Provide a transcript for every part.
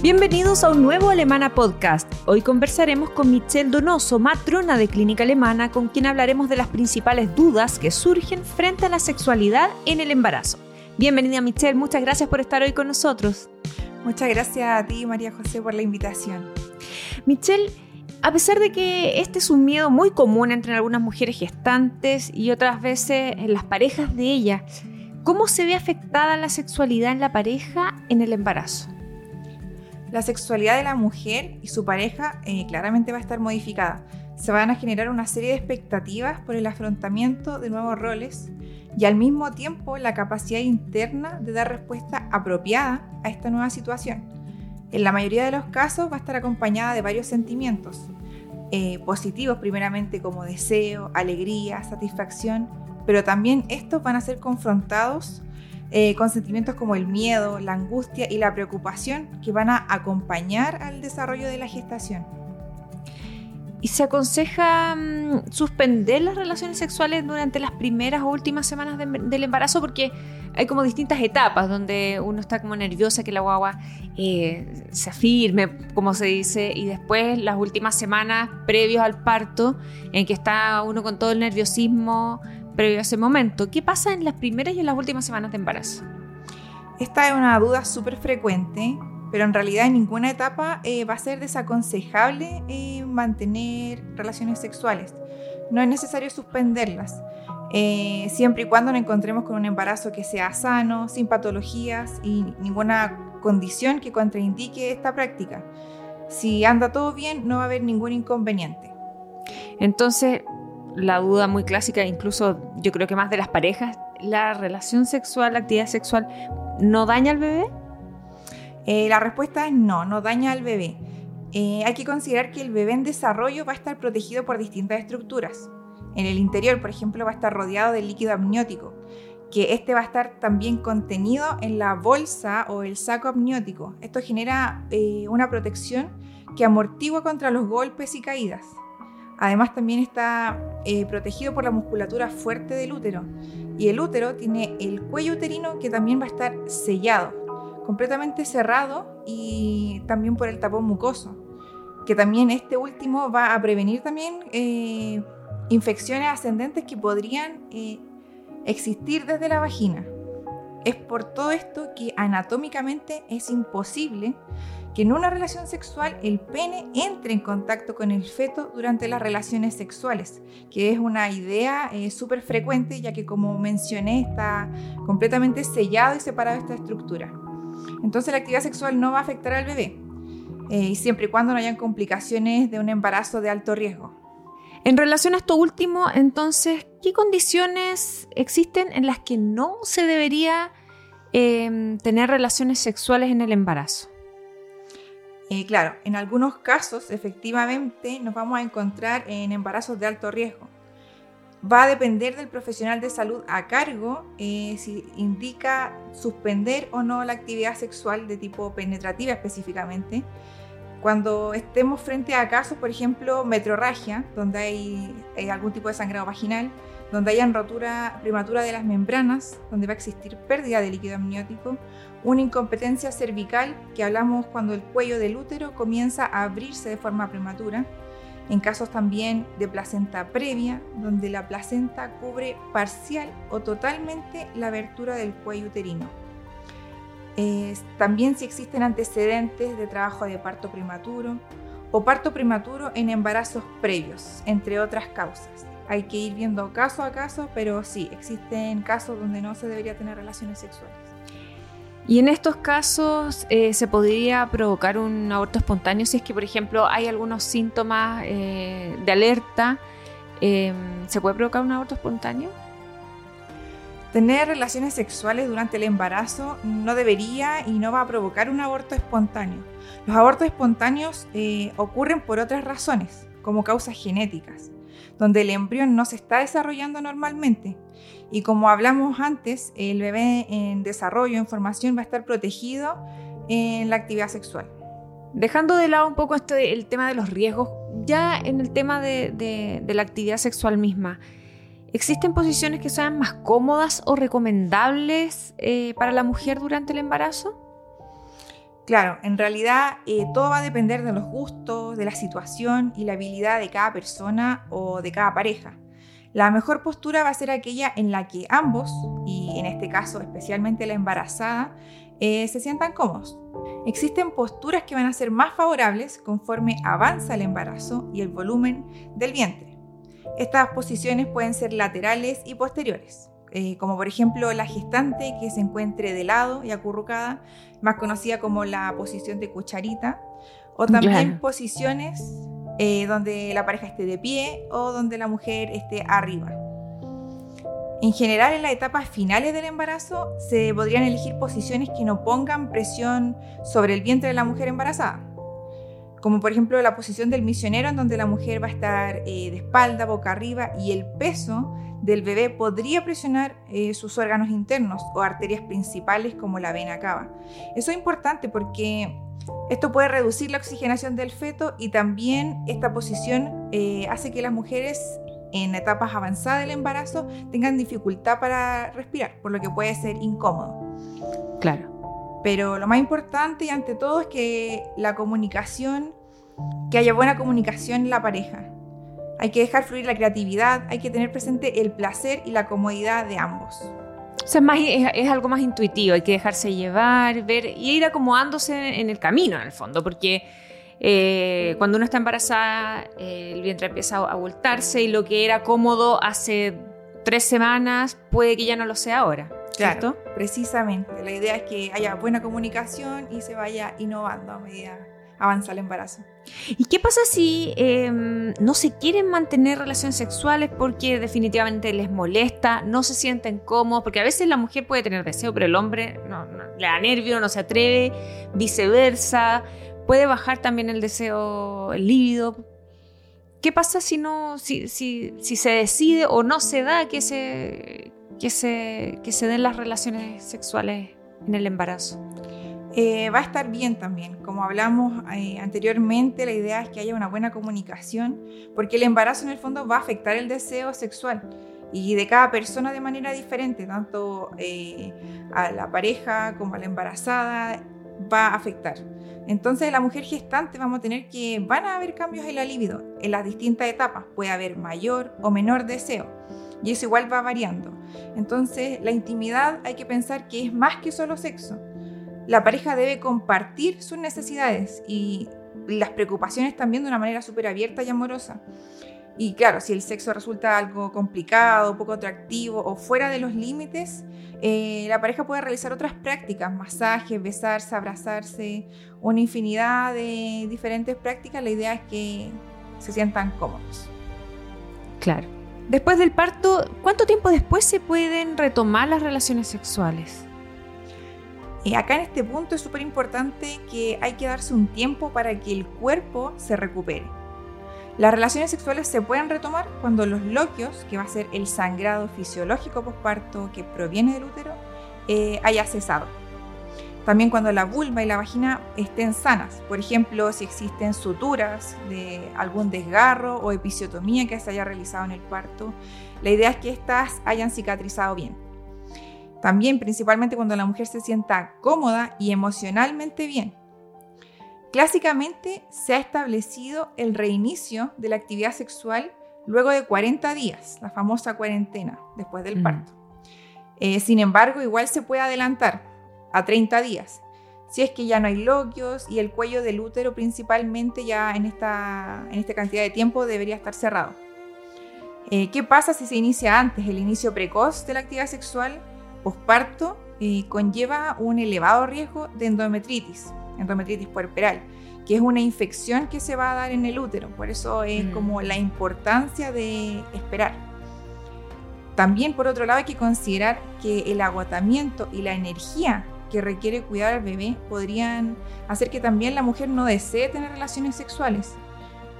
Bienvenidos a un nuevo Alemana Podcast. Hoy conversaremos con Michelle Donoso, matrona de Clínica Alemana, con quien hablaremos de las principales dudas que surgen frente a la sexualidad en el embarazo. Bienvenida Michelle, muchas gracias por estar hoy con nosotros. Muchas gracias a ti, María José, por la invitación. Michelle, a pesar de que este es un miedo muy común entre algunas mujeres gestantes y otras veces en las parejas de ellas, ¿cómo se ve afectada la sexualidad en la pareja en el embarazo? La sexualidad de la mujer y su pareja eh, claramente va a estar modificada. Se van a generar una serie de expectativas por el afrontamiento de nuevos roles y al mismo tiempo la capacidad interna de dar respuesta apropiada a esta nueva situación. En la mayoría de los casos va a estar acompañada de varios sentimientos, eh, positivos primeramente como deseo, alegría, satisfacción, pero también estos van a ser confrontados eh, con sentimientos como el miedo, la angustia y la preocupación que van a acompañar al desarrollo de la gestación. ¿Y se aconseja mm, suspender las relaciones sexuales durante las primeras o últimas semanas del embarazo? Porque hay como distintas etapas donde uno está como nerviosa que la guagua eh, se afirme, como se dice, y después las últimas semanas previos al parto, en que está uno con todo el nerviosismo, previo a ese momento. ¿Qué pasa en las primeras y en las últimas semanas de embarazo? Esta es una duda súper frecuente, pero en realidad en ninguna etapa eh, va a ser desaconsejable eh, mantener relaciones sexuales. No es necesario suspenderlas, eh, siempre y cuando nos encontremos con un embarazo que sea sano, sin patologías y ninguna condición que contraindique esta práctica. Si anda todo bien, no va a haber ningún inconveniente. Entonces, la duda muy clásica, incluso yo creo que más de las parejas, ¿la relación sexual, la actividad sexual, no daña al bebé? Eh, la respuesta es no, no daña al bebé. Eh, hay que considerar que el bebé en desarrollo va a estar protegido por distintas estructuras. En el interior, por ejemplo, va a estar rodeado de líquido amniótico, que este va a estar también contenido en la bolsa o el saco amniótico. Esto genera eh, una protección que amortigua contra los golpes y caídas. Además también está eh, protegido por la musculatura fuerte del útero. Y el útero tiene el cuello uterino que también va a estar sellado, completamente cerrado y también por el tapón mucoso, que también este último va a prevenir también eh, infecciones ascendentes que podrían eh, existir desde la vagina. Es por todo esto que anatómicamente es imposible que en una relación sexual el pene entre en contacto con el feto durante las relaciones sexuales, que es una idea eh, súper frecuente ya que como mencioné está completamente sellado y separado esta estructura. Entonces la actividad sexual no va a afectar al bebé, eh, siempre y cuando no hayan complicaciones de un embarazo de alto riesgo. En relación a esto último, entonces, ¿qué condiciones existen en las que no se debería em, tener relaciones sexuales en el embarazo? Eh, claro, en algunos casos efectivamente nos vamos a encontrar en embarazos de alto riesgo. Va a depender del profesional de salud a cargo eh, si indica suspender o no la actividad sexual de tipo penetrativa específicamente. Cuando estemos frente a casos, por ejemplo, metrorragia, donde hay, algún tipo de sangrado vaginal, donde hayan rotura prematura de las membranas, donde va a existir pérdida de líquido amniótico, una incompetencia cervical, que hablamos cuando el cuello del útero comienza a abrirse de forma prematura, en casos también de placenta previa, donde la placenta cubre parcial o totalmente la abertura del cuello uterino. también si existen antecedentes de trabajo de parto prematuro o parto prematuro en embarazos previos, entre otras causas. Hay que ir viendo caso a caso, pero sí, existen casos donde no se debería tener relaciones sexuales. Y en estos casos eh, se podría provocar un aborto espontáneo si es que, por ejemplo, hay algunos síntomas eh, de alerta. Em, ¿Se puede provocar un aborto espontáneo? Tener relaciones sexuales durante el embarazo no debería y no va a provocar un aborto espontáneo. Los abortos espontáneos eh, ocurren por otras razones, como causas genéticas. donde el embrión no se está desarrollando normalmente. Y como hablamos antes, el bebé en desarrollo, en formación, va a estar protegido en la actividad sexual. Dejando de lado un poco este, el tema de los riesgos, ya en el tema de, la actividad sexual misma, ¿existen posiciones que sean más cómodas o recomendables eh, para la mujer durante el embarazo? Claro, en realidad eh, todo va a depender de los gustos, de la situación y la habilidad de cada persona o de cada pareja. La mejor postura va a ser aquella en la que ambos, y en este caso especialmente la embarazada, eh, se sientan cómodos. Existen posturas que van a ser más favorables conforme avanza el embarazo y el volumen del vientre. Estas posiciones pueden ser laterales y posteriores, eh, como por ejemplo la gestante que se encuentre de lado y acurrucada, más conocida como la posición de cucharita, o también posiciones eh, donde la pareja esté de pie o donde la mujer esté arriba. En general, en las etapas finales del embarazo se podrían elegir posiciones que no pongan presión sobre el vientre de la mujer embarazada, como por ejemplo la posición del misionero en donde la mujer va a estar eh, de espalda, boca arriba y el peso del bebé podría presionar eh, sus órganos internos o arterias principales como la vena cava. Eso es importante porque esto puede reducir la oxigenación del feto y también esta posición eh, hace que las mujeres en etapas avanzadas del embarazo tengan dificultad para respirar, por lo que puede ser incómodo. Claro. Pero lo más importante y ante todo es que la comunicación, que haya buena comunicación en la pareja. Hay que dejar fluir la creatividad, hay que tener presente el placer y la comodidad de ambos. O sea, es, más, es, algo más intuitivo, hay que dejarse llevar, ver y ir acomodándose en el camino, en el fondo, porque eh, cuando uno está embarazada, eh, el vientre empieza a voltarse y lo que era cómodo hace tres semanas puede que ya no lo sea ahora. ¿cierto? Claro, precisamente. La idea es que haya buena comunicación y se vaya innovando a medida avanza el embarazo. ¿Y qué pasa si em, no se quieren mantener relaciones sexuales porque definitivamente les molesta, no se sienten cómodos? Porque a veces la mujer puede tener deseo, pero el hombre le da nervio, no se atreve, viceversa puede bajar también el deseo, el líbido. ¿Qué pasa si no, si, si, si, se decide o no se da que se, que se, que se den las relaciones sexuales en el embarazo? Eh, va a estar bien también. Como hablamos eh, anteriormente, la idea es que haya una buena comunicación, porque el embarazo en el fondo va a afectar el deseo sexual y de cada persona de manera diferente, tanto eh, a la pareja como a la embarazada va a afectar. Entonces, la mujer gestante vamos a tener que van a haber cambios en la libido en las distintas etapas. Puede haber mayor o menor deseo y eso igual va variando. Entonces, la intimidad hay que pensar que es más que solo sexo. La pareja debe compartir sus necesidades y las preocupaciones también de una manera súper abierta y amorosa. Y claro, si el sexo resulta algo complicado, poco atractivo o fuera de los límites, eh, la pareja puede realizar otras prácticas, masajes, besarse, abrazarse, una infinidad de diferentes prácticas. La idea es que se sientan cómodos. Claro. Después del parto, ¿cuánto tiempo después se pueden retomar las relaciones sexuales? Eh, acá en este punto es súper importante que hay que darse un tiempo para que el cuerpo se recupere. Las relaciones sexuales se pueden retomar cuando los loquios, que va a ser el sangrado fisiológico posparto que proviene del útero, eh, haya cesado. También cuando la vulva y la vagina estén sanas, por ejemplo, si existen suturas de algún desgarro o episiotomía que se haya realizado en el parto, la idea es que éstas hayan cicatrizado bien. También principalmente cuando la mujer se sienta cómoda y emocionalmente bien, Clásicamente se ha establecido el reinicio de la actividad sexual luego de 40 días, la famosa cuarentena después del mm. parto. Eh, sin embargo, igual se puede adelantar a 30 días, si es que ya no hay loquios y el cuello del útero principalmente ya en esta, en esta cantidad de tiempo debería estar cerrado. Eh, ¿Qué pasa si se inicia antes? El inicio precoz de la actividad sexual posparto conlleva un elevado riesgo de endometritis, endometritis puerperal, que es una infección que se va a dar en el útero. Por eso es mm. como la importancia de esperar. También, por otro lado, hay que considerar que el agotamiento y la energía que requiere cuidar al bebé podrían hacer que también la mujer no desee tener relaciones sexuales.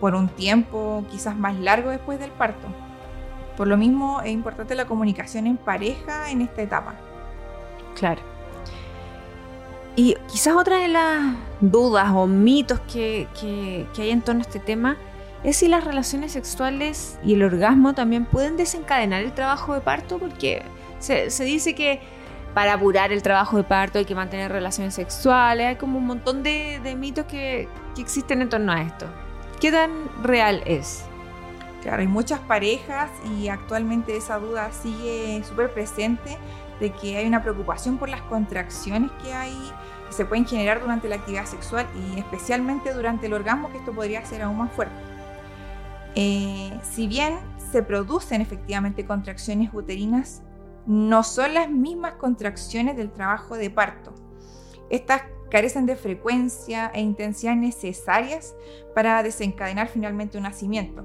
por un tiempo quizás más largo después del parto. Por lo mismo es importante la comunicación en pareja en esta etapa. Claro. Y quizás otra de las dudas o mitos que, hay en torno a este tema es si las relaciones sexuales y el orgasmo también pueden desencadenar el trabajo de parto, porque se, dice que para apurar el trabajo de parto hay que mantener relaciones sexuales, hay como un montón de, mitos que, que existen en torno a esto. ¿Qué tan real es? Hay muchas parejas y actualmente esa duda sigue súper presente de que hay una preocupación por las contracciones que hay que se pueden generar durante la actividad sexual y especialmente durante el orgasmo, que esto podría ser aún más fuerte. Eh, si bien se producen efectivamente contracciones uterinas, no son las mismas contracciones del trabajo de parto. Estas carecen de frecuencia e intensidad necesarias para desencadenar finalmente un nacimiento.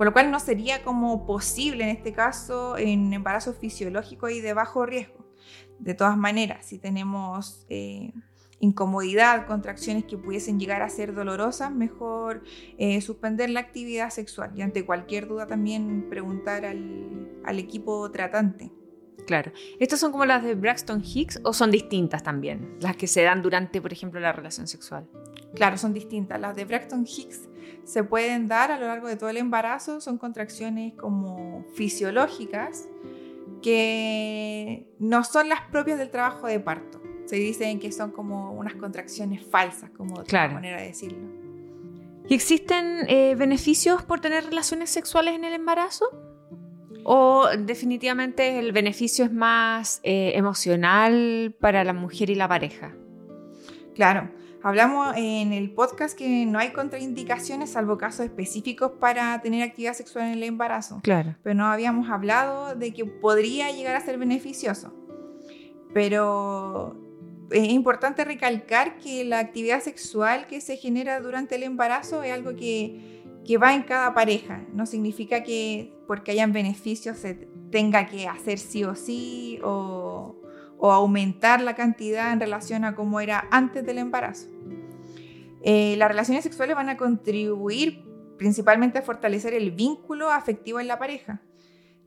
Por lo cual no sería como posible en este caso en embarazo fisiológico y de bajo riesgo. De todas maneras, si tenemos eh, incomodidad, contracciones que pudiesen llegar a ser dolorosas, mejor eh, suspender la actividad sexual y ante cualquier duda también preguntar al, equipo tratante. Claro. ¿Estas son como las de Braxton Hicks o son distintas también? Las que se dan durante, por ejemplo, la relación sexual. Claro, son distintas. Las de Braxton Hicks se pueden dar a lo largo de todo el embarazo, son contracciones como fisiológicas que no son las propias del trabajo de parto. Se dicen que son como unas contracciones falsas, como otra manera de decirlo. ¿Y existen eh, beneficios por tener relaciones sexuales en el embarazo? ¿O definitivamente el beneficio es más eh, emocional para la mujer y la pareja? Claro, Hablamos en el podcast que no hay contraindicaciones salvo casos específicos para tener actividad sexual en el embarazo. Claro. Pero no habíamos hablado de que podría llegar a ser beneficioso. Pero es importante recalcar que la actividad sexual que se genera durante el embarazo es algo que, que va en cada pareja. No significa que porque hayan beneficios se tenga que hacer sí o sí o, aumentar la cantidad en relación a cómo era antes del embarazo. Eh, las relaciones sexuales van a contribuir principalmente a fortalecer el vínculo afectivo en la pareja.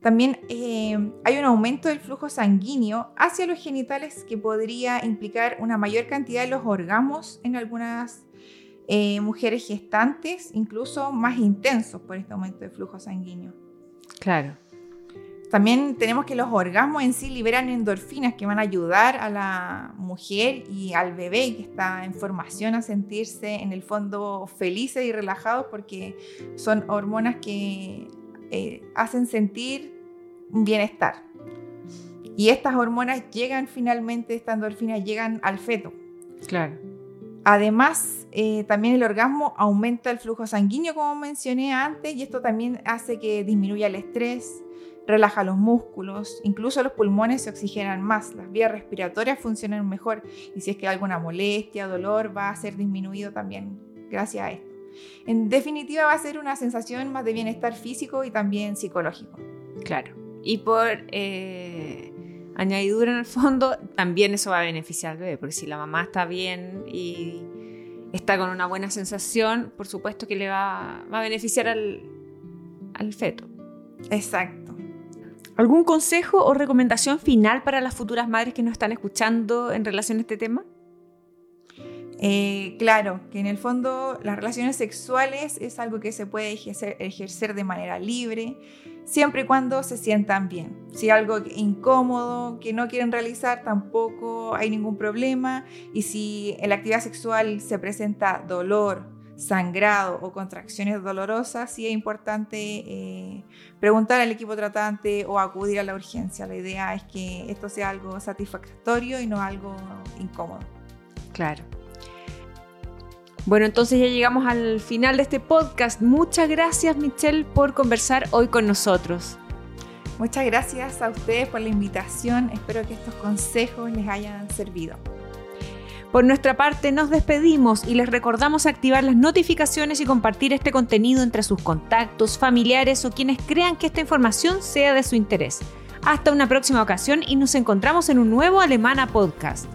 También eh, hay un aumento del flujo sanguíneo hacia los genitales que podría implicar una mayor cantidad de los orgasmos en algunas eh, mujeres gestantes, incluso más intensos por este aumento de flujo sanguíneo. Claro. También tenemos que los orgasmos en sí liberan endorfinas que van a ayudar a la mujer y al bebé que está en formación a sentirse en el fondo felices y relajados porque son hormonas que eh, hacen sentir un bienestar. Y estas hormonas llegan finalmente, estas endorfinas llegan al feto. Claro. Además, eh, también el orgasmo aumenta el flujo sanguíneo, como mencioné antes, y esto también hace que disminuya el estrés, relaja los músculos, incluso los pulmones se oxigenan más, las vías respiratorias funcionan mejor y si es que hay alguna molestia, dolor, va a ser disminuido también gracias a esto. En definitiva va a ser una sensación más de bienestar físico y también psicológico. Claro. Y por eh, añadidura en el fondo, también eso va a beneficiar al bebé, porque si la mamá está bien y está con una buena sensación, por supuesto que le va, a beneficiar al, al feto. Exacto. ¿Algún consejo o recomendación final para las futuras madres que nos están escuchando en relación a este tema? Eh, claro, que en el fondo las relaciones sexuales es algo que se puede ejercer, de manera libre, siempre y cuando se sientan bien. Si algo incómodo que no quieren realizar, tampoco hay ningún problema. Y si en la actividad sexual se presenta dolor, sangrado o contracciones dolorosas, sí es importante eh, preguntar al equipo tratante o acudir a la urgencia. La idea es que esto sea algo satisfactorio y no algo incómodo. Claro. Bueno, entonces ya llegamos al final de este podcast. Muchas gracias Michelle por conversar hoy con nosotros. Muchas gracias a ustedes por la invitación. Espero que estos consejos les hayan servido. Por nuestra parte nos despedimos y les recordamos activar las notificaciones y compartir este contenido entre sus contactos, familiares o quienes crean que esta información sea de su interés. Hasta una próxima ocasión y nos encontramos en un nuevo Alemana Podcast.